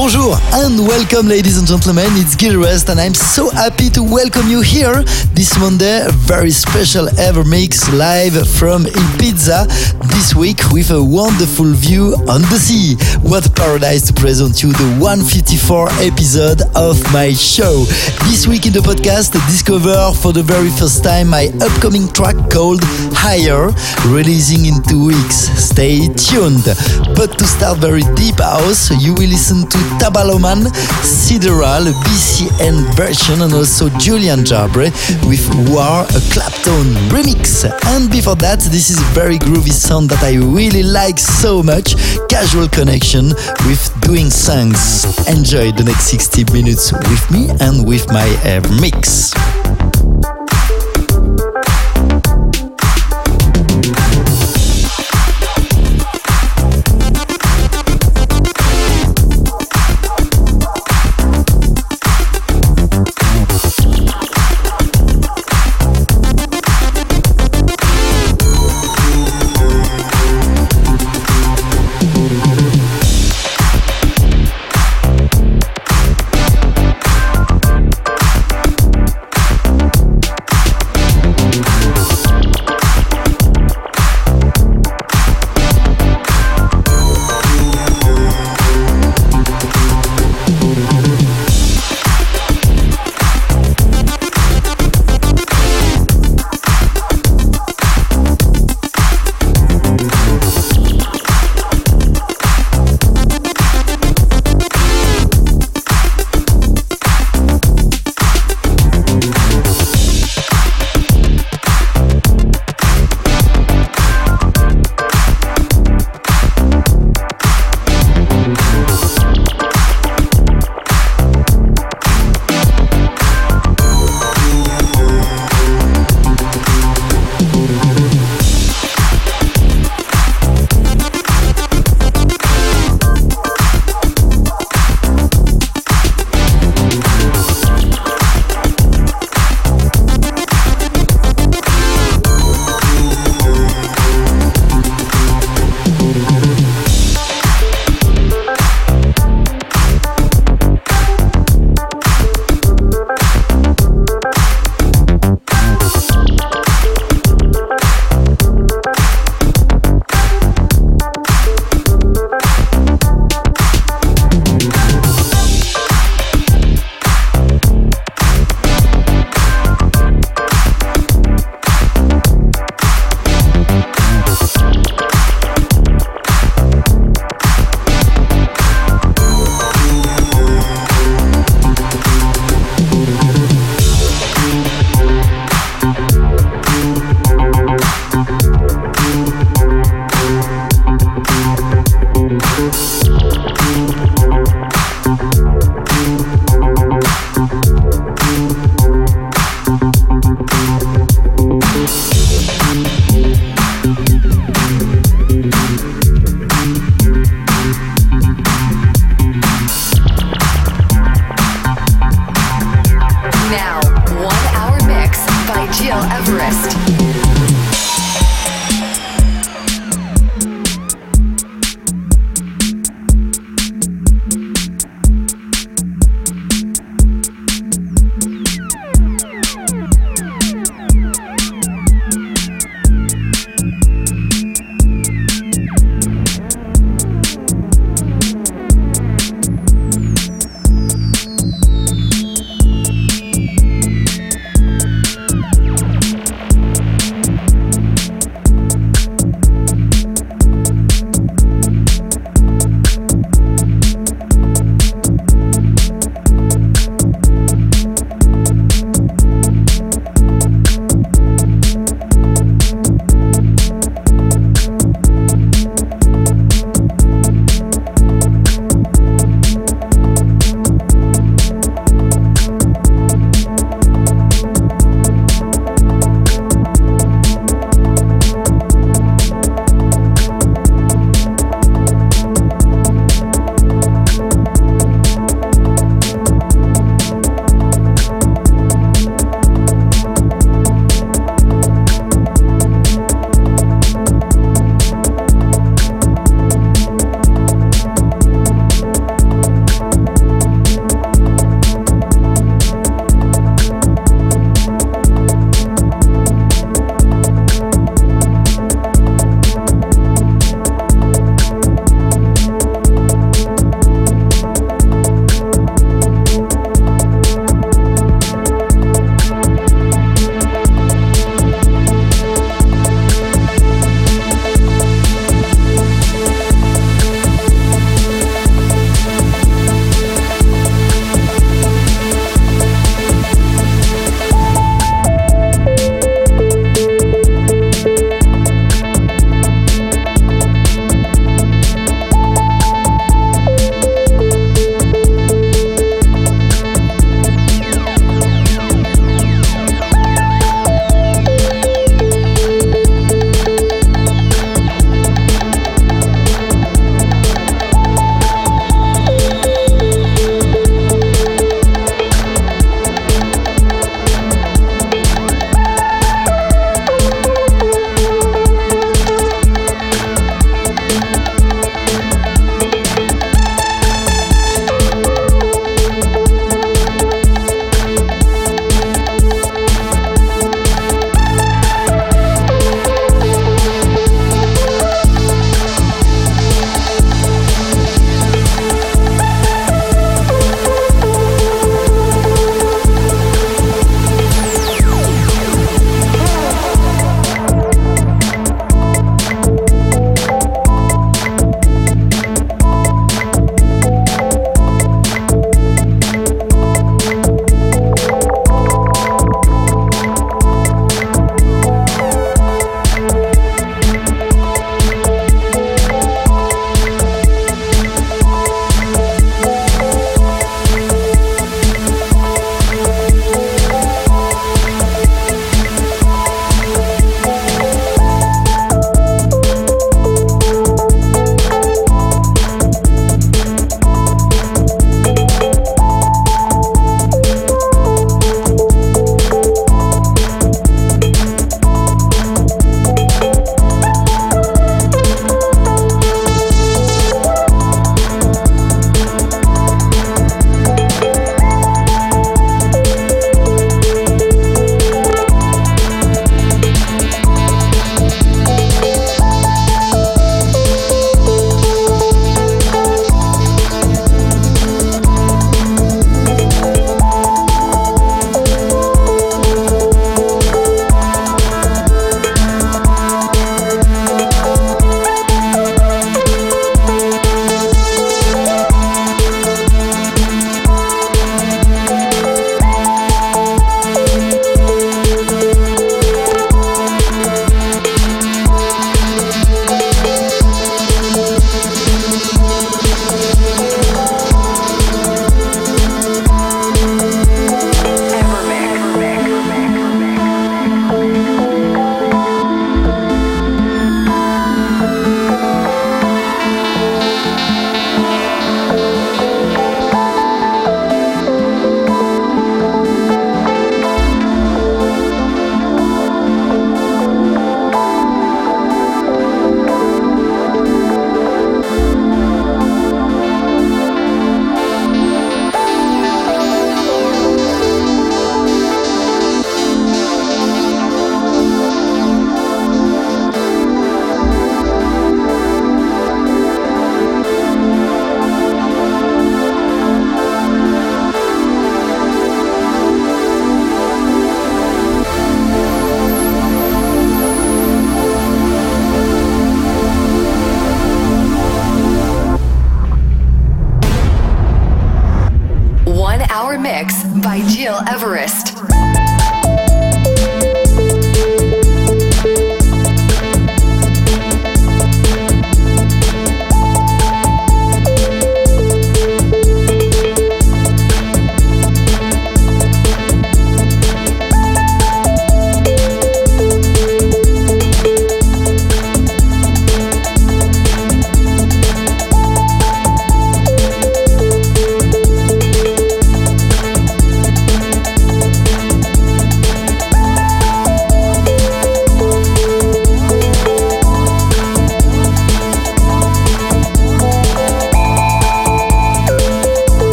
Bonjour and welcome, ladies and gentlemen. It's Gil Everest, and I'm so happy to welcome you here this Monday. A very special EverMix live from Ibiza this week with a wonderful view on the sea. What paradise to present you the 154 episode of my show. This week in the podcast, discover for the very first time my upcoming track called Higher, releasing in two weeks. Stay tuned. But to start very deep house, you will listen to Tabaloman, Sideral, BCN version, and also Julien Jabre with War, a Clapton remix. And before that, this is a very groovy sound that I really like so much Casual Connection with Doing Songs. Enjoy the next 60 minutes with me and with my mix.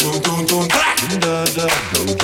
dun dun dun dun dun.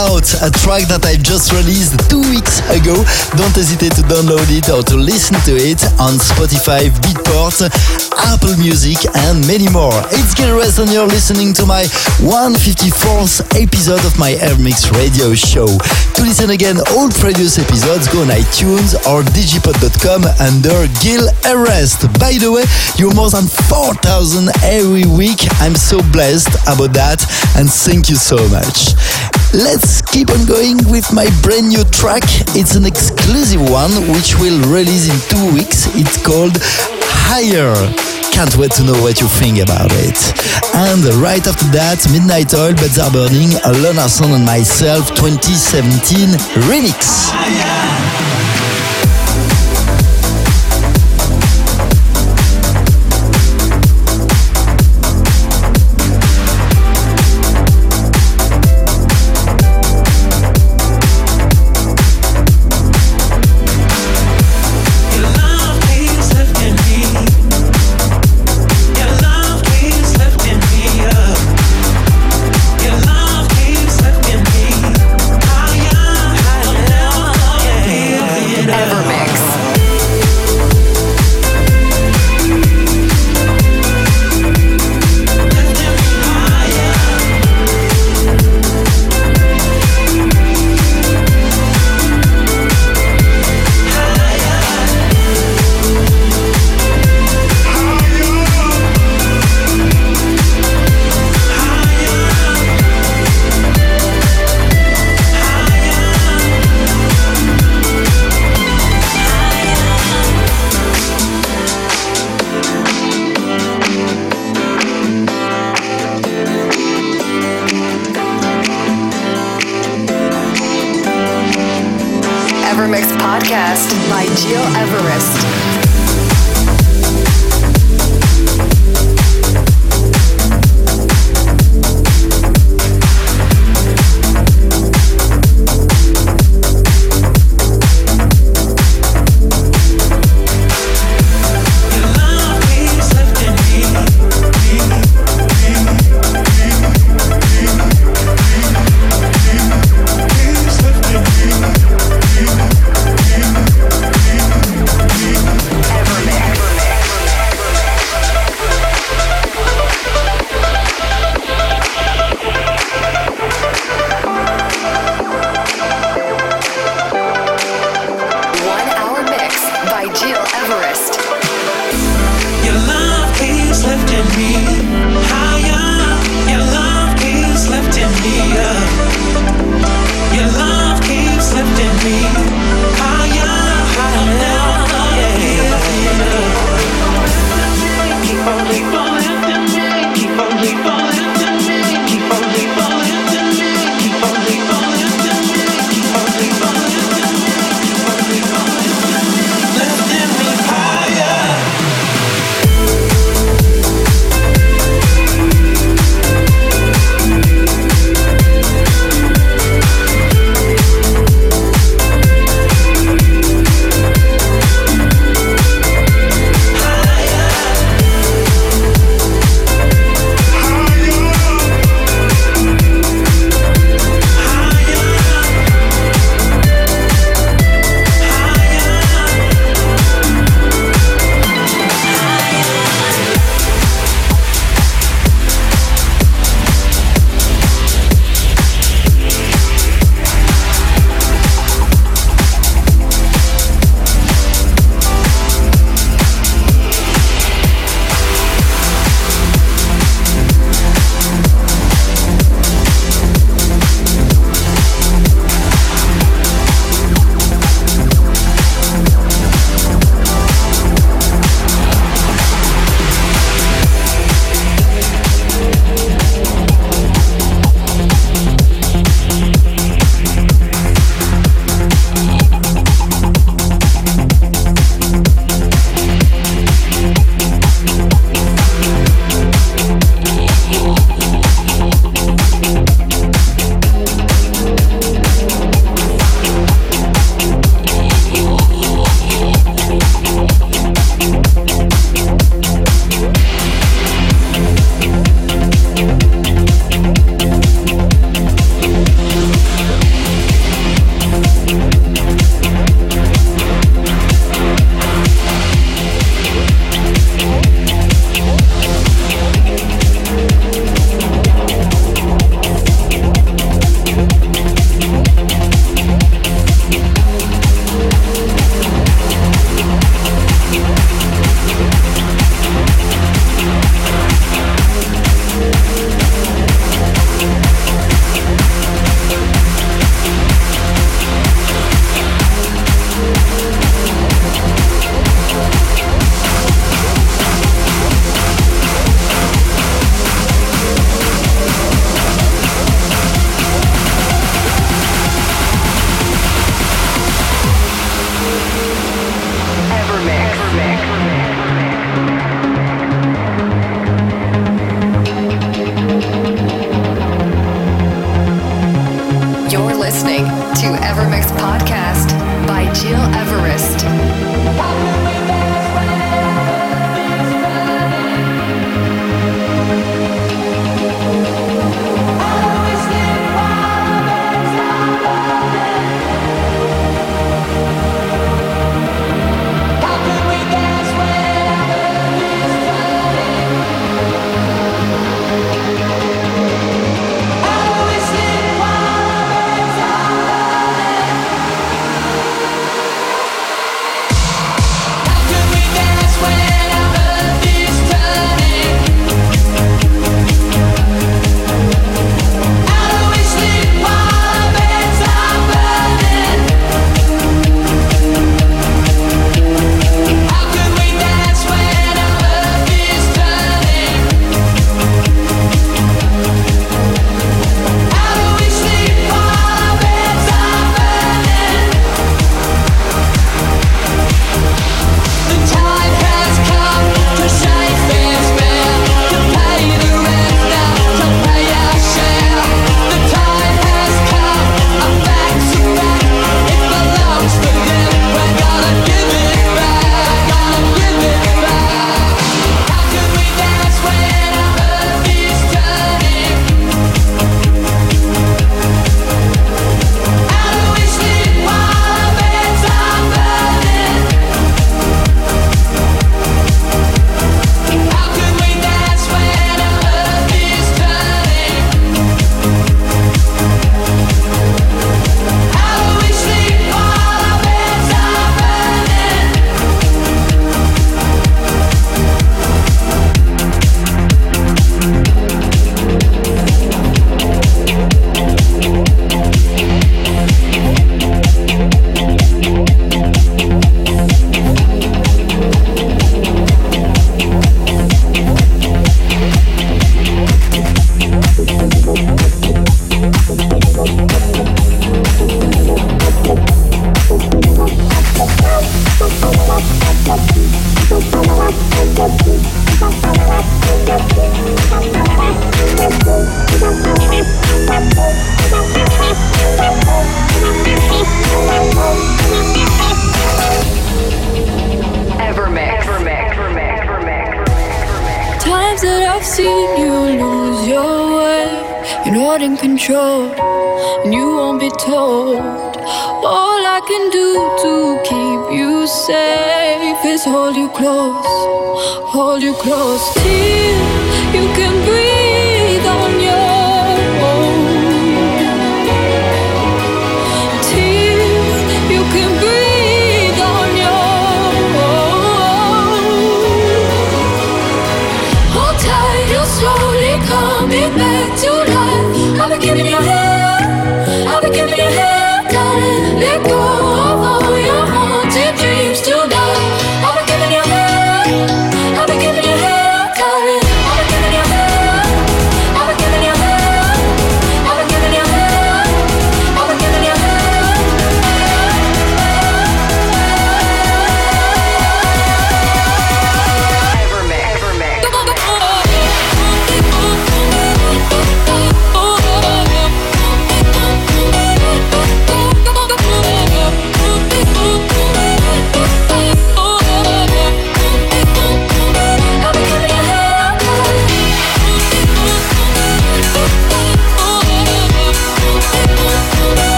Out, a track that I just released two weeks ago. Don't hesitate to download it or to listen to it on Spotify, Beatport, Apple Music, and many more. It's Gil Everest, and you're listening to my 154th episode of my Evermix radio show. To listen again all previous episodes, go on iTunes or digipod.com under Gil Everest. By the way, you're more than 4,000 every week. I'm so blessed about that, and thank you so much. Let's keep on going with my brand new track. It's an exclusive one which will release in two weeks. It's called Higher. Can't wait to know what you think about it. And right after that, Midnight Oil, Beds Are Burning, Alon Arson and myself 2017 remix. By Gil Everest.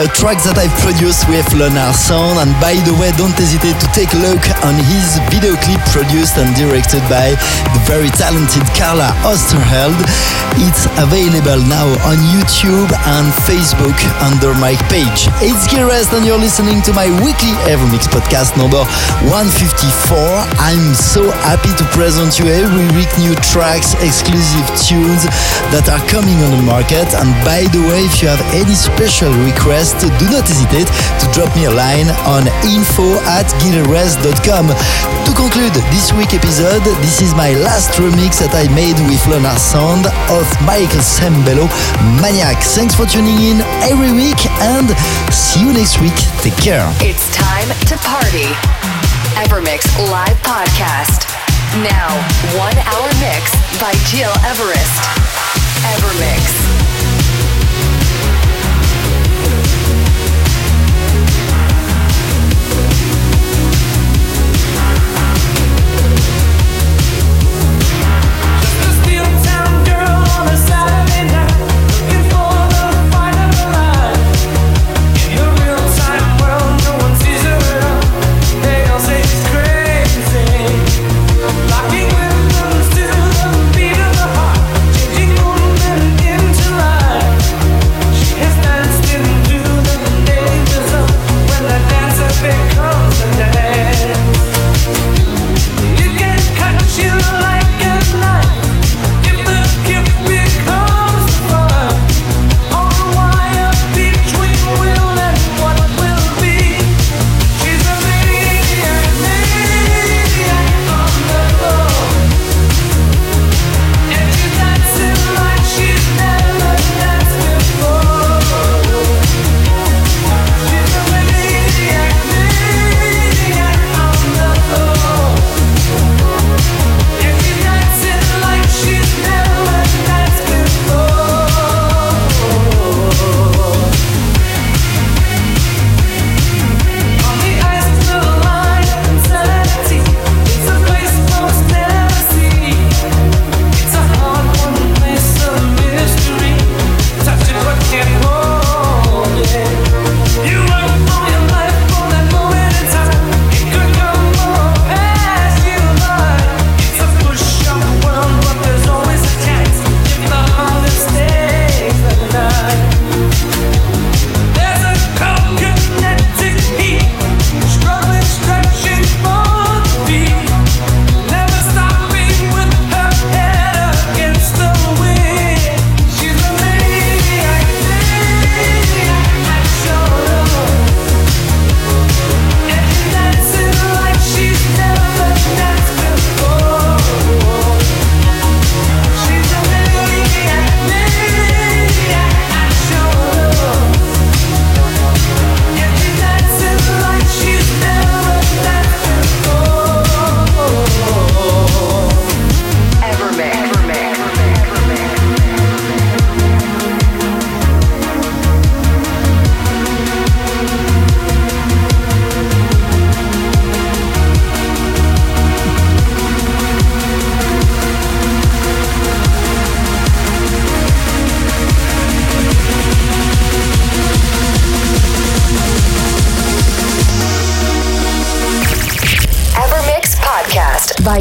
Cassiope, a track that I've produced with Leonard Sound. And by the way, don't hesitate to take a look on his video clip produced and directed by the very talented Carla Osterheld. It's available now on YouTube and Facebook under my page. It's Gil Everest and you're listening to my weekly Evermix podcast number 154. I'm so happy to present you every week new tracks, exclusive tunes that are coming on the market. And by the way, if you have any special do not hesitate to drop me a line on info at gileverest.com. To conclude this week episode, this is my last remix that I made with Leonard Sound of Michael Sembello, Maniac. Thanks for tuning in every week and see you next week. Take care. It's time to party. Evermix Live Podcast. Now, one hour mix by Gil Everest. Evermix.